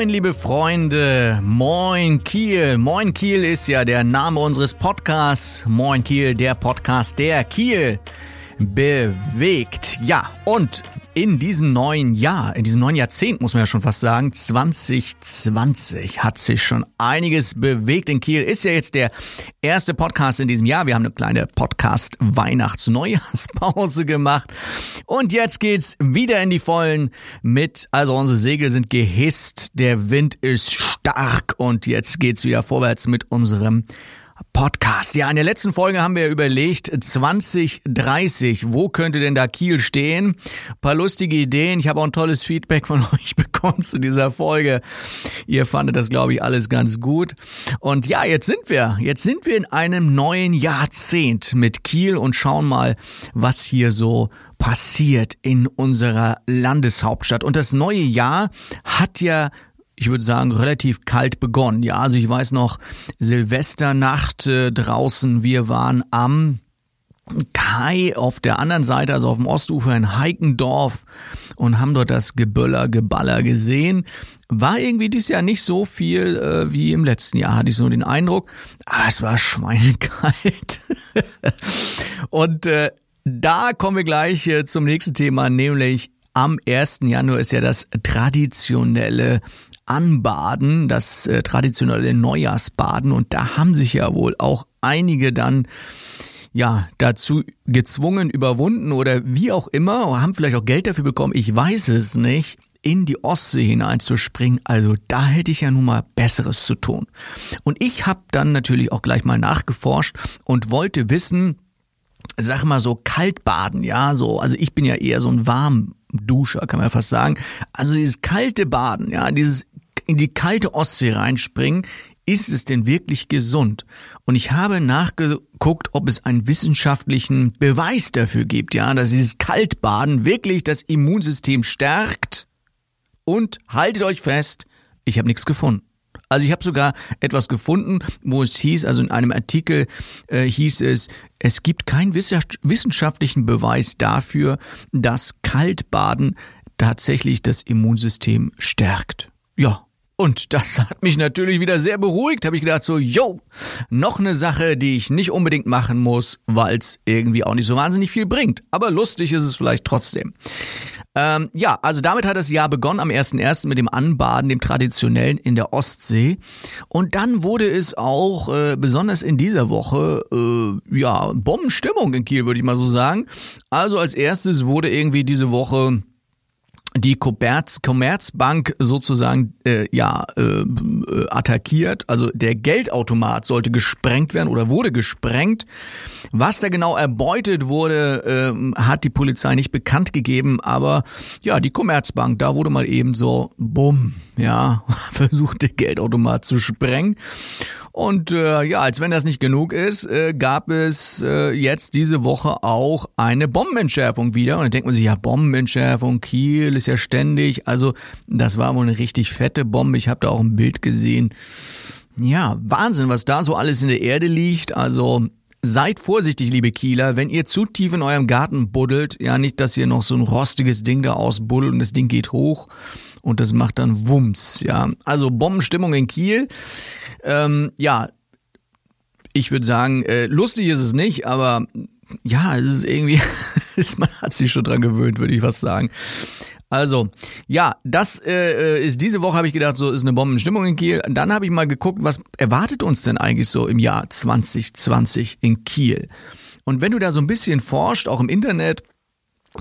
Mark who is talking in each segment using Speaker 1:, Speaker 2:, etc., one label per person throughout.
Speaker 1: Moin, liebe Freunde. Moin, Kiel. Moin, Kiel ist ja der Name unseres Podcasts. Moin, Kiel, der Podcast, der Kiel bewegt. Ja, und in diesem neuen Jahr, in diesem neuen Jahrzehnt, muss man ja schon fast sagen, 2020 hat sich schon einiges bewegt in Kiel. Ist ja jetzt der erste Podcast in diesem Jahr. Wir haben eine kleine Podcast-Weihnachts-Neujahrspause gemacht. Und jetzt geht's wieder in die Vollen mit, also unsere Segel sind gehisst, der Wind ist stark und jetzt geht's wieder vorwärts mit unserem Podcast. Ja, in der letzten Folge haben wir überlegt, 2030, wo könnte denn da Kiel stehen? Ein paar lustige Ideen. Ich habe auch ein tolles Feedback von euch bekommen zu dieser Folge. Ihr fandet das, glaube ich, alles ganz gut. Und ja, jetzt sind wir. Jetzt sind wir in einem neuen Jahrzehnt mit Kiel und schauen mal, was hier so passiert in unserer Landeshauptstadt. Und das neue Jahr hat ja ich würde sagen, relativ kalt begonnen. Ja, also ich weiß noch, Silvesternacht äh, draußen, wir waren am Kai auf der anderen Seite, also auf dem Ostufer in Heikendorf und haben dort das Geböller, Geballer gesehen. War irgendwie dieses Jahr nicht so viel äh, wie im letzten Jahr, hatte ich so den Eindruck. Aber es war schweinekalt. und äh, da kommen wir gleich äh, zum nächsten Thema, nämlich am 1. Januar ist ja das traditionelle Anbaden, das äh, traditionelle Neujahrsbaden. Und da haben sich ja wohl auch einige dann ja, dazu gezwungen, überwunden oder wie auch immer, haben vielleicht auch Geld dafür bekommen, ich weiß es nicht, in die Ostsee hineinzuspringen. Also da hätte ich ja nun mal Besseres zu tun. Und ich habe dann natürlich auch gleich mal nachgeforscht und wollte wissen, sag mal so Kaltbaden, ja, so, also ich bin ja eher so ein Warmduscher, kann man ja fast sagen. Also dieses kalte Baden, ja, dieses in die kalte Ostsee reinspringen, ist es denn wirklich gesund? Und ich habe nachgeguckt, ob es einen wissenschaftlichen Beweis dafür gibt, ja, dass dieses Kaltbaden wirklich das Immunsystem stärkt. Und haltet euch fest, ich habe nichts gefunden. Also ich habe sogar etwas gefunden, wo es hieß, also in einem Artikel äh, hieß es, es gibt keinen wissenschaftlichen Beweis dafür, dass Kaltbaden tatsächlich das Immunsystem stärkt. Ja, und das hat mich natürlich wieder sehr beruhigt. Habe ich gedacht so, yo, noch eine Sache, die ich nicht unbedingt machen muss, weil es irgendwie auch nicht so wahnsinnig viel bringt. Aber lustig ist es vielleicht trotzdem. Ähm, ja, also damit hat das Jahr begonnen am 1.1. mit dem Anbaden, dem traditionellen in der Ostsee. Und dann wurde es auch, äh, besonders in dieser Woche, äh, ja, Bombenstimmung in Kiel, würde ich mal so sagen. Also als erstes wurde irgendwie diese Woche die Commerz, Commerzbank sozusagen äh, ja äh, attackiert. Also der Geldautomat sollte gesprengt werden oder wurde gesprengt. Was da genau erbeutet wurde, äh, hat die Polizei nicht bekannt gegeben. Aber ja, die Commerzbank, da wurde mal eben so, bumm, ja, versucht der Geldautomat zu sprengen. Und äh, ja, als wenn das nicht genug ist, äh, gab es äh, jetzt diese Woche auch eine Bombenentschärfung wieder. Und dann denkt man sich, ja, Bombenentschärfung, Kiel ist ja ständig. Also das war wohl eine richtig fette Bombe. Ich habe da auch ein Bild gesehen. Ja, Wahnsinn, was da so alles in der Erde liegt. Also Seid vorsichtig, liebe Kieler, wenn ihr zu tief in eurem Garten buddelt, ja nicht, dass ihr noch so ein rostiges Ding da ausbuddelt und das Ding geht hoch und das macht dann Wumms, ja. Also Bombenstimmung in Kiel. Ähm, ja, ich würde sagen, äh, lustig ist es nicht, aber ja, es ist irgendwie, man hat sich schon dran gewöhnt, würde ich was sagen. Also, ja, das äh, äh, ist diese Woche, habe ich gedacht, so ist eine Bombenstimmung in Kiel. Dann habe ich mal geguckt, was erwartet uns denn eigentlich so im Jahr 2020 in Kiel? Und wenn du da so ein bisschen forscht, auch im Internet,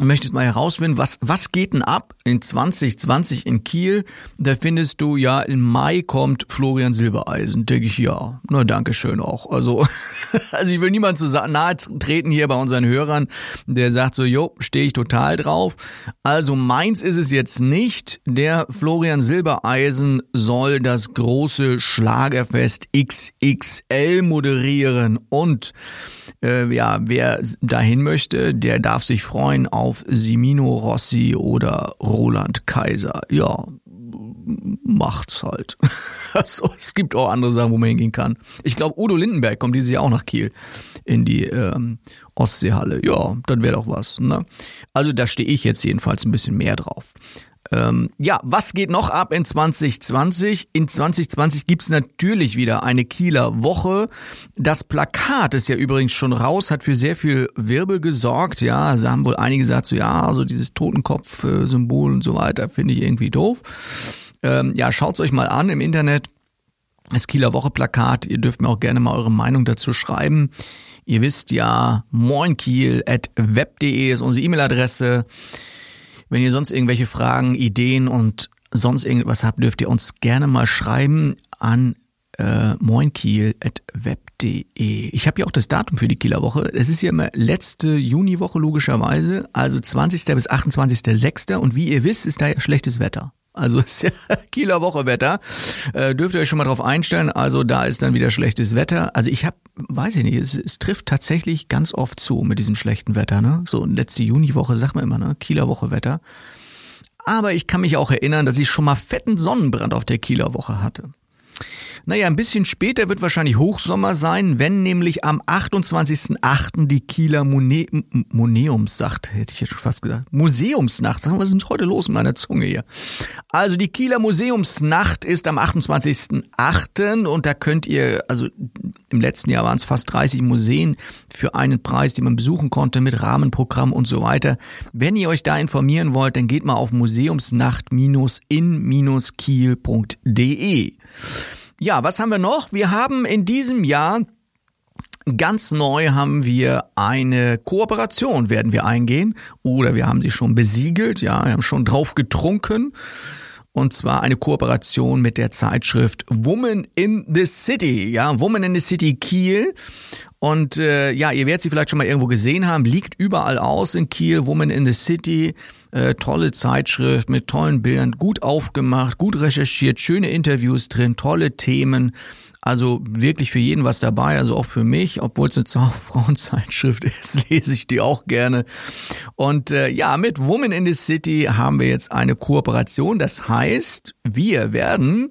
Speaker 1: möchtest mal herausfinden, was, was geht denn ab in 2020 in Kiel? Da findest du ja, im Mai kommt Florian Silbereisen. Denke ich, ja, na danke schön auch. Also, also ich will niemand zu nahe treten hier bei unseren Hörern, der sagt so, jo, stehe ich total drauf. Also meins ist es jetzt nicht. Der Florian Silbereisen soll das große Schlagerfest XXL moderieren und äh, ja, wer dahin möchte, der darf sich freuen auf Simino Rossi oder Roland Kaiser. Ja, macht's halt. also, es gibt auch andere Sachen, wo man hingehen kann. Ich glaube, Udo Lindenberg kommt dieses Jahr auch nach Kiel in die ähm, Ostseehalle. Ja, dann wäre doch was. Ne? Also da stehe ich jetzt jedenfalls ein bisschen mehr drauf. Ähm, ja, was geht noch ab in 2020? In 2020 gibt's natürlich wieder eine Kieler Woche. Das Plakat ist ja übrigens schon raus, hat für sehr viel Wirbel gesorgt. Ja, also haben wohl einige gesagt, so ja, also dieses Totenkopf-Symbol und so weiter finde ich irgendwie doof. Ähm, ja, schaut's euch mal an im Internet. Das Kieler Woche Plakat. Ihr dürft mir auch gerne mal eure Meinung dazu schreiben. Ihr wisst ja, moinkiel.web.de ist unsere E-Mail-Adresse. Wenn ihr sonst irgendwelche Fragen, Ideen und sonst irgendwas habt, dürft ihr uns gerne mal schreiben an äh, moinkiel.web.de. Ich habe ja auch das Datum für die Kieler Woche. Es ist ja immer letzte Juniwoche logischerweise, also 20. bis 28.06. Und wie ihr wisst, ist da ja schlechtes Wetter. Also ist ja Kieler Wochewetter. Äh, dürft ihr euch schon mal drauf einstellen. Also da ist dann wieder schlechtes Wetter. Also ich habe, weiß ich nicht, es, es, trifft tatsächlich ganz oft zu mit diesem schlechten Wetter. Ne? So letzte Juniwoche, sagt man immer, ne? Kieler Wochewetter. Aber ich kann mich auch erinnern, dass ich schon mal fetten Sonnenbrand auf der Kieler Woche hatte. Naja, ein bisschen später wird wahrscheinlich Hochsommer sein, wenn nämlich am 28.08. die Kieler Mune Museumsnacht, hätte ich jetzt schon fast gesagt, Museumsnacht, sagen wir, was ist heute los mit meiner Zunge hier? Also die Kieler Museumsnacht ist am 28.08. und da könnt ihr, also im letzten Jahr waren es fast 30 Museen für einen Preis, den man besuchen konnte mit Rahmenprogramm und so weiter. Wenn ihr euch da informieren wollt, dann geht mal auf museumsnacht-in-kiel.de. Ja, was haben wir noch? Wir haben in diesem Jahr Ganz neu haben wir eine Kooperation, werden wir eingehen. Oder wir haben sie schon besiegelt, ja, wir haben schon drauf getrunken. Und zwar eine Kooperation mit der Zeitschrift Woman in the City. Ja, Woman in the City Kiel. Und äh, ja, ihr werdet sie vielleicht schon mal irgendwo gesehen haben. Liegt überall aus in Kiel. Woman in the City. Äh, tolle Zeitschrift mit tollen Bildern, gut aufgemacht, gut recherchiert, schöne Interviews drin, tolle Themen. Also wirklich für jeden was dabei, also auch für mich, obwohl es eine Frauenzeitschrift ist, lese ich die auch gerne. Und äh, ja, mit Woman in the City haben wir jetzt eine Kooperation. Das heißt, wir werden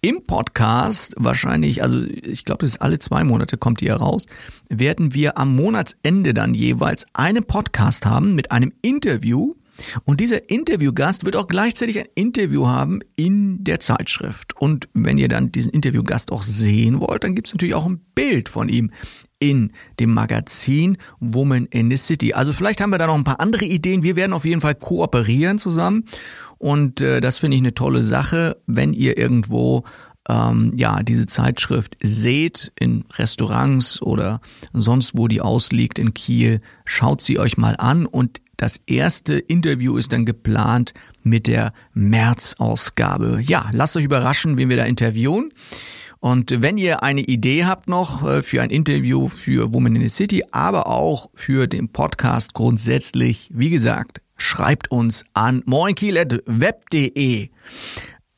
Speaker 1: im Podcast wahrscheinlich, also ich glaube, das ist alle zwei Monate kommt die heraus, werden wir am Monatsende dann jeweils einen Podcast haben mit einem Interview und dieser Interviewgast wird auch gleichzeitig ein Interview haben in der Zeitschrift. Und wenn ihr dann diesen Interviewgast auch sehen wollt, dann gibt es natürlich auch ein Bild von ihm in dem Magazin Woman in the City. Also vielleicht haben wir da noch ein paar andere Ideen. Wir werden auf jeden Fall kooperieren zusammen. Und äh, das finde ich eine tolle Sache, wenn ihr irgendwo ähm, ja diese Zeitschrift seht in Restaurants oder sonst wo die ausliegt in Kiel, schaut sie euch mal an und das erste Interview ist dann geplant mit der März-Ausgabe. Ja, lasst euch überraschen, wen wir da interviewen. Und wenn ihr eine Idee habt noch äh, für ein Interview für Woman in the City, aber auch für den Podcast grundsätzlich, wie gesagt, schreibt uns an moinkiel.web.de.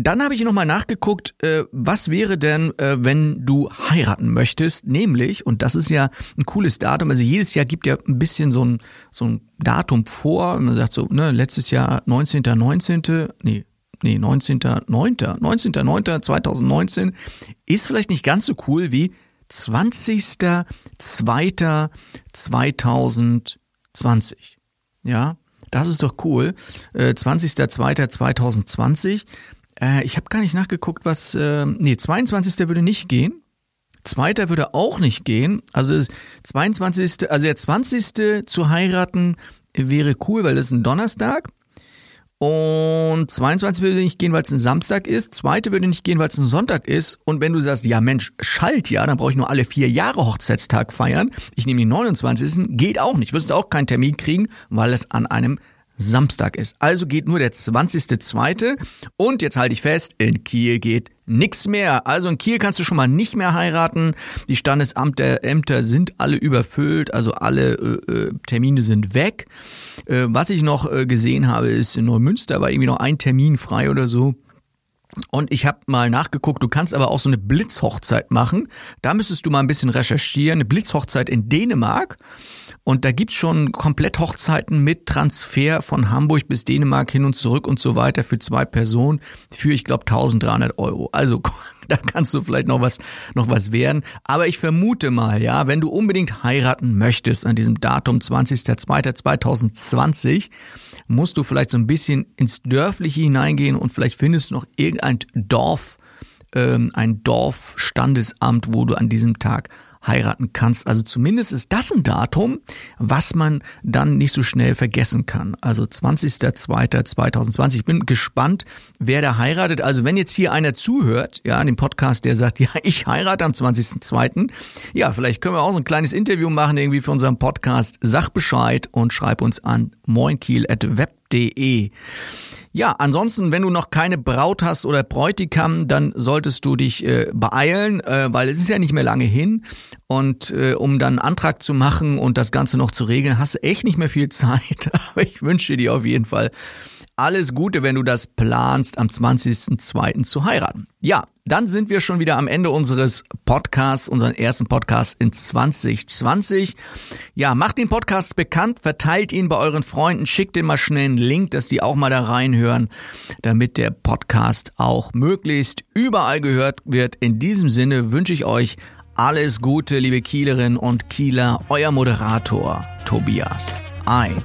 Speaker 1: Dann habe ich nochmal nachgeguckt, äh, was wäre denn, äh, wenn du heiraten möchtest, nämlich, und das ist ja ein cooles Datum, also jedes Jahr gibt ja ein bisschen so ein, so ein Datum vor, man sagt so, ne, letztes Jahr 19. 19., nee, nee, 19.9., 19.9.2019 ist vielleicht nicht ganz so cool wie 20.02.2020. Ja, das ist doch cool. Äh, 20.02.2020 äh, ich habe gar nicht nachgeguckt, was. Äh, nee, 22. würde nicht gehen. Zweiter würde auch nicht gehen. Also das 22. Also der 20. zu heiraten wäre cool, weil das ist ein Donnerstag. Und 22 würde nicht gehen, weil es ein Samstag ist. Zweite würde nicht gehen, weil es ein Sonntag ist. Und wenn du sagst, ja Mensch, schalt ja, dann brauche ich nur alle vier Jahre Hochzeitstag feiern. Ich nehme den 29. Geht auch nicht. Wirst du auch keinen Termin kriegen, weil es an einem Samstag ist. Also geht nur der 20.2. Und jetzt halte ich fest, in Kiel geht nichts mehr. Also in Kiel kannst du schon mal nicht mehr heiraten. Die Standesämter Ämter sind alle überfüllt, also alle äh, äh, Termine sind weg. Äh, was ich noch äh, gesehen habe, ist in Neumünster war irgendwie noch ein Termin frei oder so. Und ich habe mal nachgeguckt, du kannst aber auch so eine Blitzhochzeit machen. Da müsstest du mal ein bisschen recherchieren. Eine Blitzhochzeit in Dänemark. Und da gibt's schon komplett Hochzeiten mit Transfer von Hamburg bis Dänemark hin und zurück und so weiter für zwei Personen für, ich glaube, 1300 Euro. Also da kannst du vielleicht noch was, noch was werden. Aber ich vermute mal, ja, wenn du unbedingt heiraten möchtest an diesem Datum 20.02.2020, musst du vielleicht so ein bisschen ins Dörfliche hineingehen und vielleicht findest du noch irgendein Dorf, ähm, ein Dorfstandesamt, wo du an diesem Tag heiraten kannst. Also zumindest ist das ein Datum, was man dann nicht so schnell vergessen kann. Also 20.02.2020. Ich bin gespannt, wer da heiratet. Also wenn jetzt hier einer zuhört, ja, in dem Podcast, der sagt, ja, ich heirate am 20.02., ja, vielleicht können wir auch so ein kleines Interview machen, irgendwie für unseren Podcast. Sag Bescheid und schreib uns an moinkiel.web.de. Ja, ansonsten, wenn du noch keine Braut hast oder Bräutigam, dann solltest du dich äh, beeilen, äh, weil es ist ja nicht mehr lange hin. Und äh, um dann einen Antrag zu machen und das Ganze noch zu regeln, hast du echt nicht mehr viel Zeit. Aber ich wünsche dir auf jeden Fall alles Gute, wenn du das planst, am 20.02. zu heiraten. Ja, dann sind wir schon wieder am Ende unseres Podcasts, unseren ersten Podcast in 2020. Ja, macht den Podcast bekannt, verteilt ihn bei euren Freunden, schickt den mal schnell einen Link, dass die auch mal da reinhören, damit der Podcast auch möglichst überall gehört wird. In diesem Sinne wünsche ich euch alles Gute, liebe Kielerinnen und Kieler, euer Moderator Tobias Ein.